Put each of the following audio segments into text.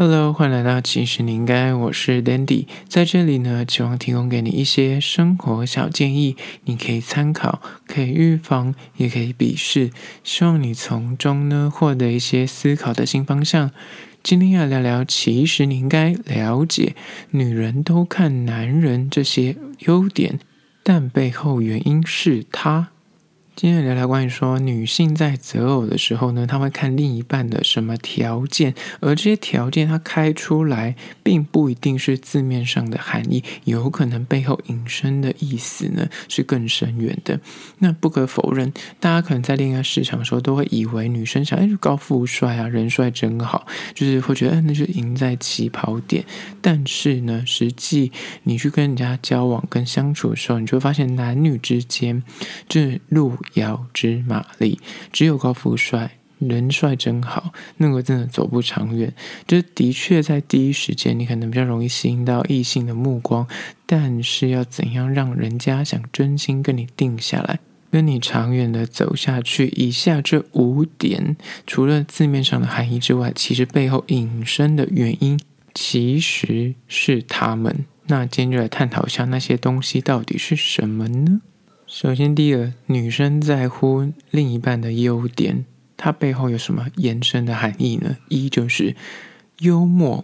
Hello，欢迎来到其实你应该，我是 Dandy，在这里呢，希望提供给你一些生活小建议，你可以参考，可以预防，也可以鄙视，希望你从中呢获得一些思考的新方向。今天要聊聊，其实你应该了解，女人都看男人这些优点，但背后原因是他。今天聊聊关于说女性在择偶的时候呢，她会看另一半的什么条件，而这些条件她开出来，并不一定是字面上的含义，有可能背后引申的意思呢是更深远的。那不可否认，大家可能在恋爱市场的时候都会以为女生想，哎，高富帅啊，人帅真好，就是会觉得，哎，那就赢在起跑点。但是呢，实际你去跟人家交往跟相处的时候，你就会发现男女之间这路。遥知马力，只有高富帅，人帅真好，那个真的走不长远。这的确在第一时间，你可能比较容易吸引到异性的目光，但是要怎样让人家想真心跟你定下来，跟你长远的走下去？以下这五点，除了字面上的含义之外，其实背后引申的原因，其实是他们。那今天就来探讨一下那些东西到底是什么呢？首先，第一个，女生在乎另一半的优点，它背后有什么延伸的含义呢？一就是幽默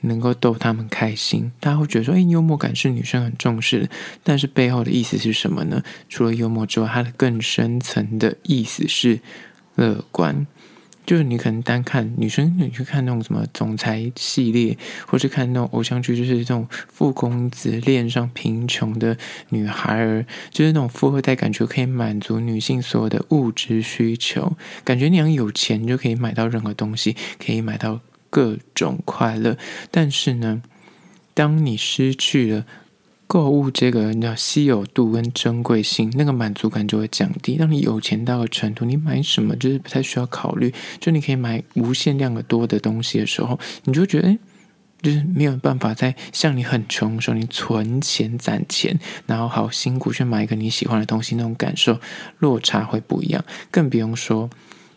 能够逗他们开心，大家会觉得说，哎，幽默感是女生很重视的，但是背后的意思是什么呢？除了幽默之外，它的更深层的意思是乐观。就是你可能单看女生，你去看那种什么总裁系列，或是看那种偶像剧，就是这种富公子恋上贫穷的女孩儿，就是那种富二代，感觉可以满足女性所有的物质需求，感觉你很有钱就可以买到任何东西，可以买到各种快乐。但是呢，当你失去了。购物这个你知道稀有度跟珍贵性，那个满足感就会降低。当你有钱到了程度，你买什么就是不太需要考虑，就你可以买无限量的多的东西的时候，你就觉得，哎，就是没有办法在像你很穷的时候，你存钱攒钱，然后好辛苦去买一个你喜欢的东西，那种感受落差会不一样。更不用说。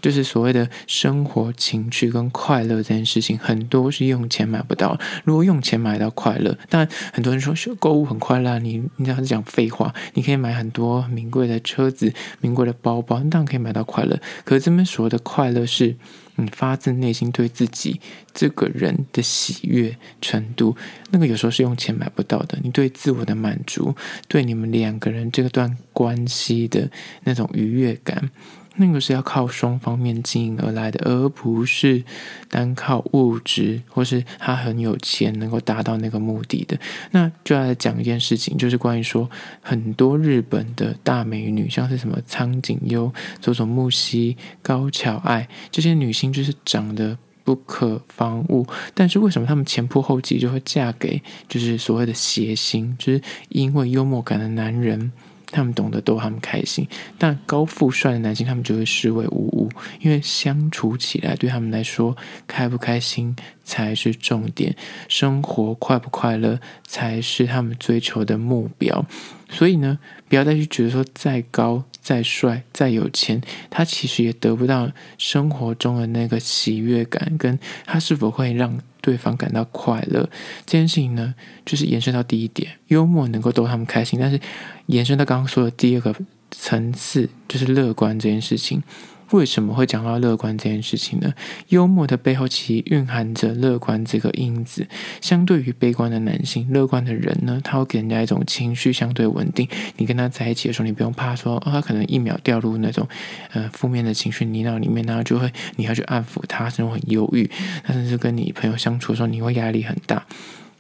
就是所谓的生活情趣跟快乐这件事情，很多是用钱买不到。如果用钱买到快乐，当然很多人说购物很快乐，你你这样讲废话。你可以买很多名贵的车子、名贵的包包，当然可以买到快乐。可是这边所谓的快乐，是你发自内心对自己这个人的喜悦程度，那个有时候是用钱买不到的。你对自我的满足，对你们两个人这段关系的那种愉悦感。那个是要靠双方面经营而来的，而不是单靠物质或是他很有钱能够达到那个目的的。那就要来讲一件事情，就是关于说很多日本的大美女，像是什么苍井优、佐佐木希、高桥爱这些女星，就是长得不可方物。但是为什么她们前仆后继就会嫁给就是所谓的谐星，就是因为幽默感的男人？他们懂得逗他们开心，但高富帅的男性他们就会视为无物，因为相处起来对他们来说，开不开心才是重点，生活快不快乐才是他们追求的目标。所以呢，不要再去觉得说再高、再帅、再有钱，他其实也得不到生活中的那个喜悦感，跟他是否会让。对方感到快乐这件事情呢，就是延伸到第一点，幽默能够逗他们开心。但是延伸到刚刚说的第二个层次，就是乐观这件事情。为什么会讲到乐观这件事情呢？幽默的背后其实蕴含着乐观这个因子。相对于悲观的男性，乐观的人呢，他会给人家一种情绪相对稳定。你跟他在一起的时候，你不用怕说，哦，他可能一秒掉入那种呃负面的情绪泥淖里面，然后就会你要去安抚他，甚至很忧郁。他甚至跟你朋友相处的时候，你会压力很大。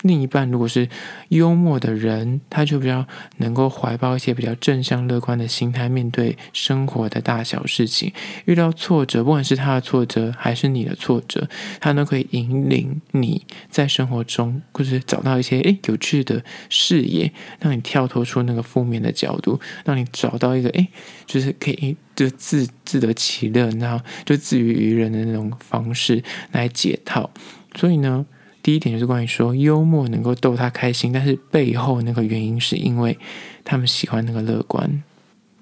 另一半如果是幽默的人，他就比较能够怀抱一些比较正向乐观的心态，面对生活的大小事情。遇到挫折，不管是他的挫折还是你的挫折，他都可以引领你在生活中，或者找到一些诶有趣的视野，让你跳脱出那个负面的角度，让你找到一个诶就是可以就自自得其乐，然后就自娱于人的那种方式来解套。所以呢。第一点就是关于说幽默能够逗他开心，但是背后那个原因是因为他们喜欢那个乐观。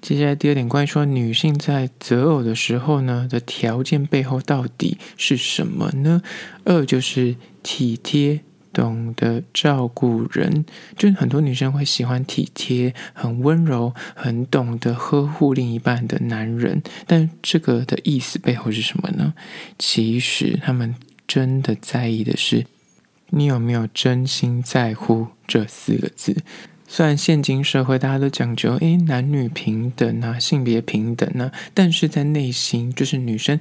接下来第二点，关于说女性在择偶的时候呢的条件背后到底是什么呢？二就是体贴。懂得照顾人，就是很多女生会喜欢体贴、很温柔、很懂得呵护另一半的男人。但这个的意思背后是什么呢？其实他们真的在意的是你有没有真心在乎这四个字。虽然现今社会大家都讲究诶男女平等啊，性别平等啊，但是在内心就是女生。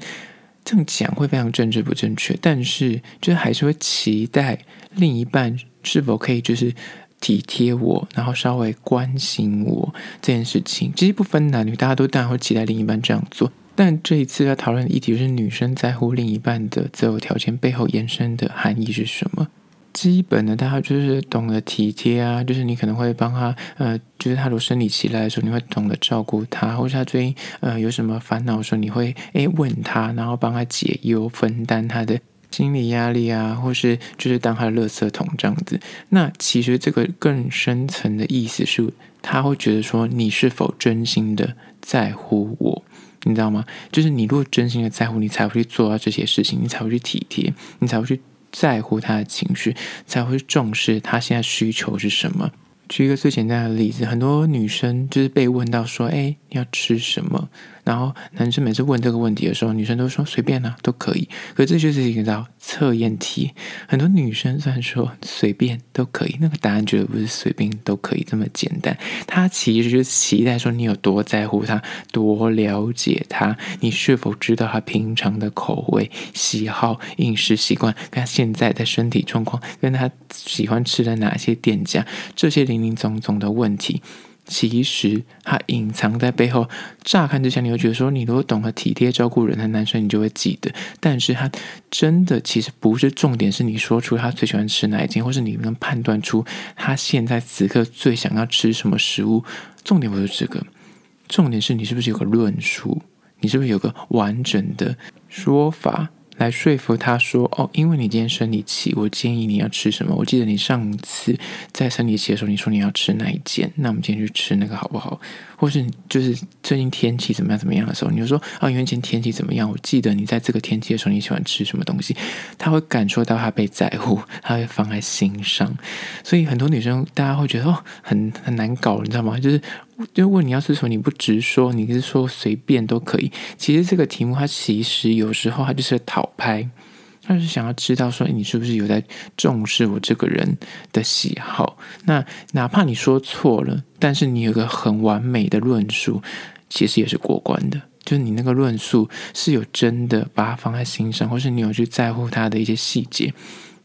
这样讲会非常政治不正确，但是就是还是会期待另一半是否可以就是体贴我，然后稍微关心我这件事情。其实不分男女，大家都当然会期待另一半这样做。但这一次要讨论的议题是女生在乎另一半的择偶条件背后延伸的含义是什么？基本的，大家就是懂得体贴啊，就是你可能会帮他，呃，就是他如果生理期来的时候，你会懂得照顾他，或者他最近呃有什么烦恼的时候，你会诶问他，然后帮他解忧，分担他的心理压力啊，或是就是当他的垃圾桶这样子。那其实这个更深层的意思是，他会觉得说你是否真心的在乎我，你知道吗？就是你如果真心的在乎，你才会去做到这些事情，你才会去体贴，你才会去。在乎他的情绪，才会去重视他现在需求是什么。举一个最简单的例子，很多女生就是被问到说：“哎，你要吃什么？”然后男生每次问这个问题的时候，女生都说随便啊，都可以。可这就是一个叫测验题。很多女生虽然说随便都可以，那个答案绝对不是随便都可以这么简单。她其实就是期待说你有多在乎她，多了解她，你是否知道她平常的口味、喜好、饮食习惯，跟她现在的身体状况，跟她喜欢吃的哪些店家，这些零零总总的问题。其实他隐藏在背后，乍看之下你会觉得说，你如果懂得体贴照顾人的男生，你就会记得。但是他真的其实不是重点，是你说出他最喜欢吃哪一件，或是你能判断出他现在此刻最想要吃什么食物。重点不是这个，重点是你是不是有个论述，你是不是有个完整的说法。来说服他说：“哦，因为你今天生理期，我建议你要吃什么？我记得你上次在生理期的时候，你说你要吃哪一件？那我们今天去吃那个好不好？或是就是最近天气怎么样怎么样的时候，你就说啊，因为今天天气怎么样？我记得你在这个天气的时候，你喜欢吃什么东西？他会感受到他被在乎，他会放在心上。所以很多女生大家会觉得哦，很很难搞，你知道吗？就是。”就问你要是说你不直说，你是说随便都可以。其实这个题目它其实有时候它就是讨拍，他是想要知道说你是不是有在重视我这个人的喜好。那哪怕你说错了，但是你有个很完美的论述，其实也是过关的。就是你那个论述是有真的把它放在心上，或是你有去在乎他的一些细节。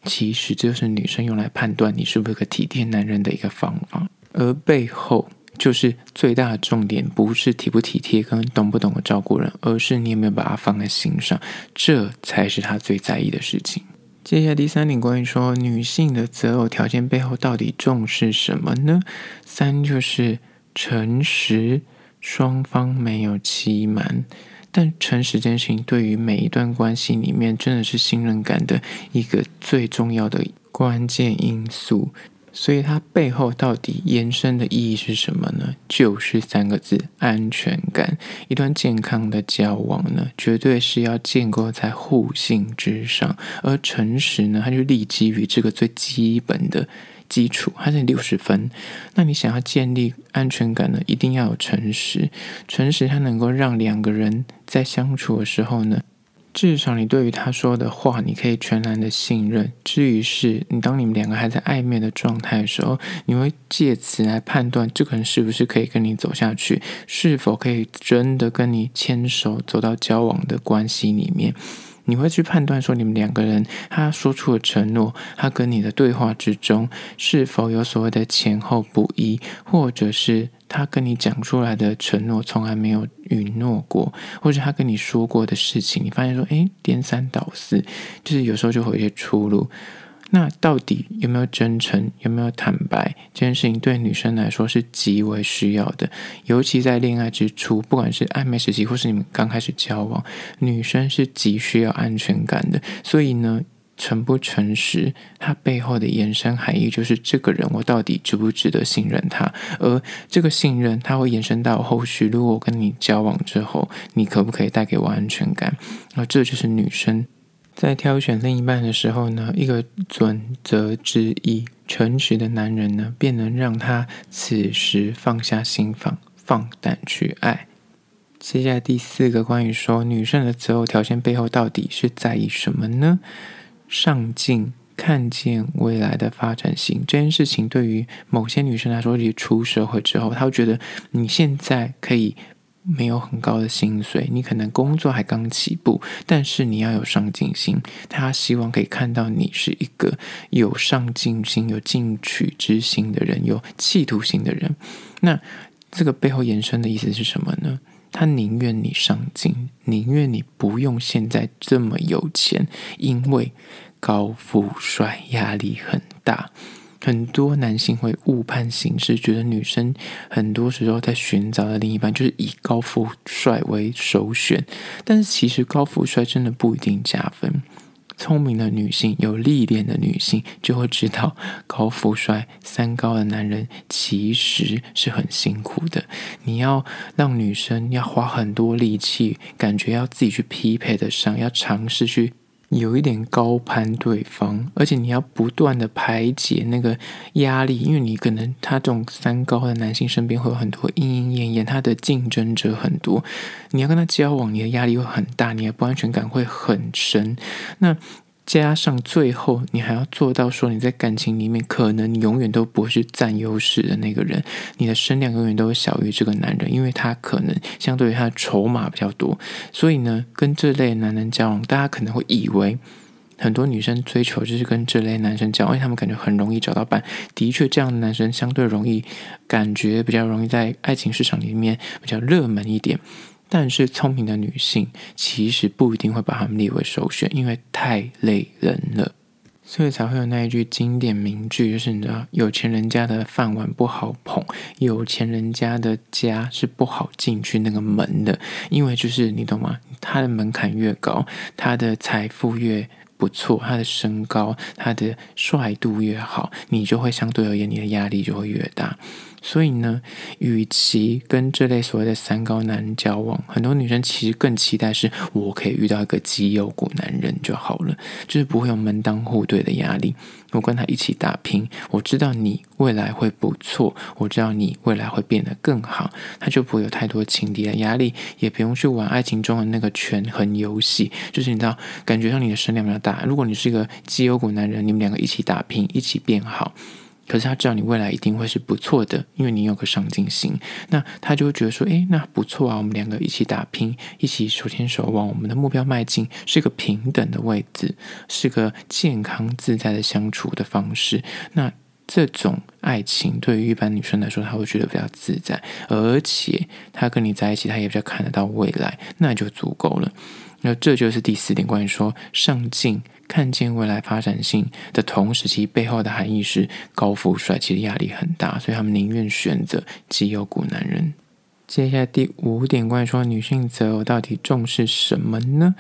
其实这就是女生用来判断你是不是个体贴男人的一个方法，而背后。就是最大的重点，不是体不体贴跟懂不懂得照顾人，而是你有没有把它放在心上，这才是他最在意的事情。接下来第三点，关于说女性的择偶条件背后到底重视什么呢？三就是诚实，双方没有欺瞒。但诚实这件事情，对于每一段关系里面，真的是信任感的一个最重要的关键因素。所以它背后到底延伸的意义是什么呢？就是三个字：安全感。一段健康的交往呢，绝对是要建构在互信之上，而诚实呢，它就立基于这个最基本的基础，它是六十分。那你想要建立安全感呢，一定要有诚实。诚实它能够让两个人在相处的时候呢。至少你对于他说的话，你可以全然的信任。至于是你当你们两个还在暧昧的状态的时候，你会借此来判断这个人是不是可以跟你走下去，是否可以真的跟你牵手走到交往的关系里面。你会去判断说，你们两个人他说出的承诺，他跟你的对话之中是否有所谓的前后不一，或者是他跟你讲出来的承诺从来没有允诺过，或者他跟你说过的事情，你发现说，诶，颠三倒四，就是有时候就会有些出入。那到底有没有真诚，有没有坦白？这件事情对女生来说是极为需要的，尤其在恋爱之初，不管是暧昧时期，或是你们刚开始交往，女生是极需要安全感的。所以呢，诚不诚实，它背后的延伸含义就是这个人我到底值不值得信任他？而这个信任，它会延伸到后续，如果我跟你交往之后，你可不可以带给我安全感？那这就是女生在挑选另一半的时候呢，一个准则之一。诚实的男人呢，便能让他此时放下心防，放胆去爱。接下来第四个，关于说女生的择偶条件背后到底是在意什么呢？上进，看见未来的发展性这件事情，对于某些女生来说，你出社会之后，她会觉得你现在可以没有很高的薪水，你可能工作还刚起步，但是你要有上进心。他希望可以看到你是一个有上进心、有进取之心的人，有企图心的人。那这个背后延伸的意思是什么呢？他宁愿你上进，宁愿你不用现在这么有钱，因为高富帅压力很大。很多男性会误判形势，觉得女生很多时候在寻找的另一半就是以高富帅为首选，但是其实高富帅真的不一定加分。聪明的女性，有历练的女性就会知道，高富帅、三高的男人其实是很辛苦的。你要让女生要花很多力气，感觉要自己去匹配的上，要尝试去。有一点高攀对方，而且你要不断的排解那个压力，因为你可能他这种三高的男性身边会有很多莺莺燕燕，他的竞争者很多，你要跟他交往，你的压力会很大，你的不安全感会很深。那加上最后，你还要做到说你在感情里面，可能永远都不会是占优势的那个人，你的声量永远都会小于这个男人，因为他可能相对于他的筹码比较多。所以呢，跟这类男人交往，大家可能会以为很多女生追求就是跟这类男生交往，因为他们感觉很容易找到伴。的确，这样的男生相对容易，感觉比较容易在爱情市场里面比较热门一点。但是聪明的女性其实不一定会把他们列为首选，因为太累人了，所以才会有那一句经典名句，就是你知道，有钱人家的饭碗不好捧，有钱人家的家是不好进去那个门的，因为就是你懂吗？他的门槛越高，他的财富越不错，他的身高、他的帅度越好，你就会相对而言，你的压力就会越大。所以呢，与其跟这类所谓的三高男人交往，很多女生其实更期待是我可以遇到一个肌肉股男人就好了，就是不会有门当户对的压力。我跟他一起打拼，我知道你未来会不错，我知道你未来会变得更好，他就不会有太多情敌的压力，也不用去玩爱情中的那个权衡游戏。就是你知道，感觉上你的声量比较大。如果你是一个绩优股男人，你们两个一起打拼，一起变好。可是他知道你未来一定会是不错的，因为你有个上进心，那他就会觉得说，诶，那不错啊，我们两个一起打拼，一起手牵手往我们的目标迈进，是个平等的位置，是个健康自在的相处的方式。那这种爱情对于一般女生来说，她会觉得比较自在，而且她跟你在一起，她也比较看得到未来，那就足够了。那这就是第四点，关于说上进。看见未来发展性的同时，其背后的含义是高富帅，其实压力很大，所以他们宁愿选择绩优股男人。接下来第五点，关于说女性择偶到底重视什么呢？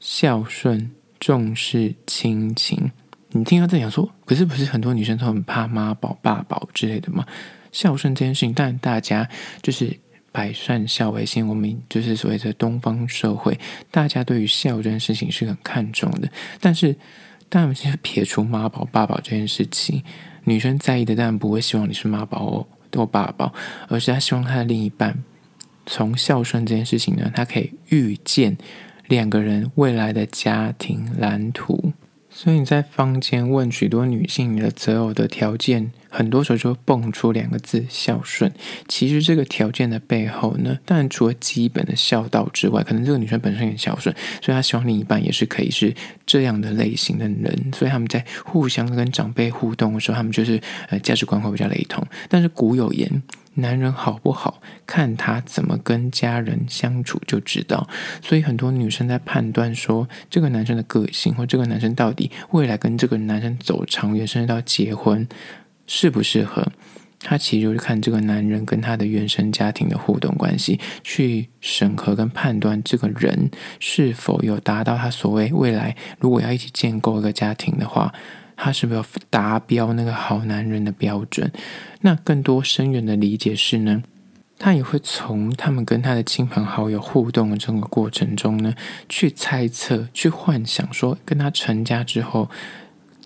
孝顺，重视亲情。你听到这样说，可是不是很多女生都很怕妈宝、爸宝之类的吗？孝顺这件事情，但大家就是。百善孝为先，我们就是所谓的东方社会，大家对于孝这件事情是很看重的。但是，当然，先撇除妈宝、爸宝这件事情，女生在意的当然不会希望你是妈宝哦或爸宝，而是她希望她的另一半从孝顺这件事情呢，她可以预见两个人未来的家庭蓝图。所以你在坊间问许多女性你的择偶的条件，很多时候就会蹦出两个字：孝顺。其实这个条件的背后呢，当然除了基本的孝道之外，可能这个女生本身也孝顺，所以她希望另一半也是可以是这样的类型的人。所以他们在互相跟长辈互动的时候，他们就是呃价值观会比较雷同。但是古有言。男人好不好，看他怎么跟家人相处就知道。所以很多女生在判断说，这个男生的个性，或这个男生到底未来跟这个男生走长远，甚至到结婚适不适合，他其实就是看这个男人跟他的原生家庭的互动关系，去审核跟判断这个人是否有达到他所谓未来如果要一起建构一个家庭的话，他是不是要达标那个好男人的标准？那更多深远的理解是呢，他也会从他们跟他的亲朋好友互动的这个过程中呢，去猜测、去幻想说跟他成家之后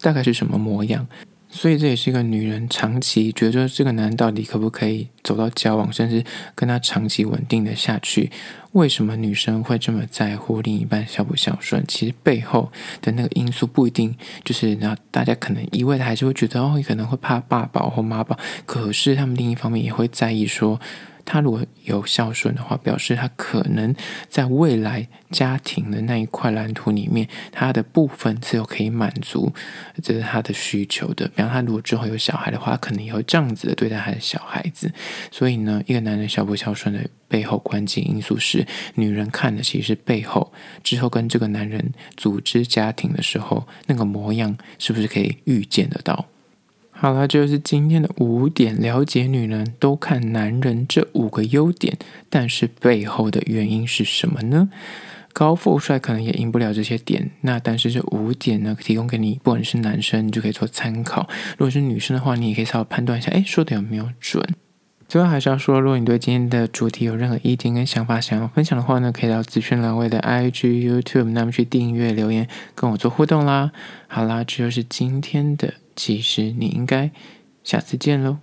大概是什么模样。所以这也是一个女人长期觉得这个男人到底可不可以走到交往，甚至跟他长期稳定的下去？为什么女生会这么在乎另一半孝不孝顺？其实背后的那个因素不一定就是，那大家可能一味的还是会觉得哦，可能会怕爸爸或妈宝，可是他们另一方面也会在意说。他如果有孝顺的话，表示他可能在未来家庭的那一块蓝图里面，他的部分是有可以满足这是他的需求的。比方他如果之后有小孩的话，可能也会这样子的对待他的小孩子。所以呢，一个男人孝不孝顺的背后关键因素是，女人看的其实是背后之后跟这个男人组织家庭的时候那个模样，是不是可以预见得到？好了，这就是今天的五点了解女人都看男人这五个优点，但是背后的原因是什么呢？高富帅可能也赢不了这些点，那但是这五点呢，提供给你，不管是男生，你就可以做参考；如果是女生的话，你也可以稍微判断一下，哎，说的有没有准？最后还是要说，如果你对今天的主题有任何意见跟想法想要分享的话呢，可以到资讯栏位的 IG、YouTube，那么去订阅留言跟我做互动啦。好啦，这就是今天的。其实你应该下次见喽。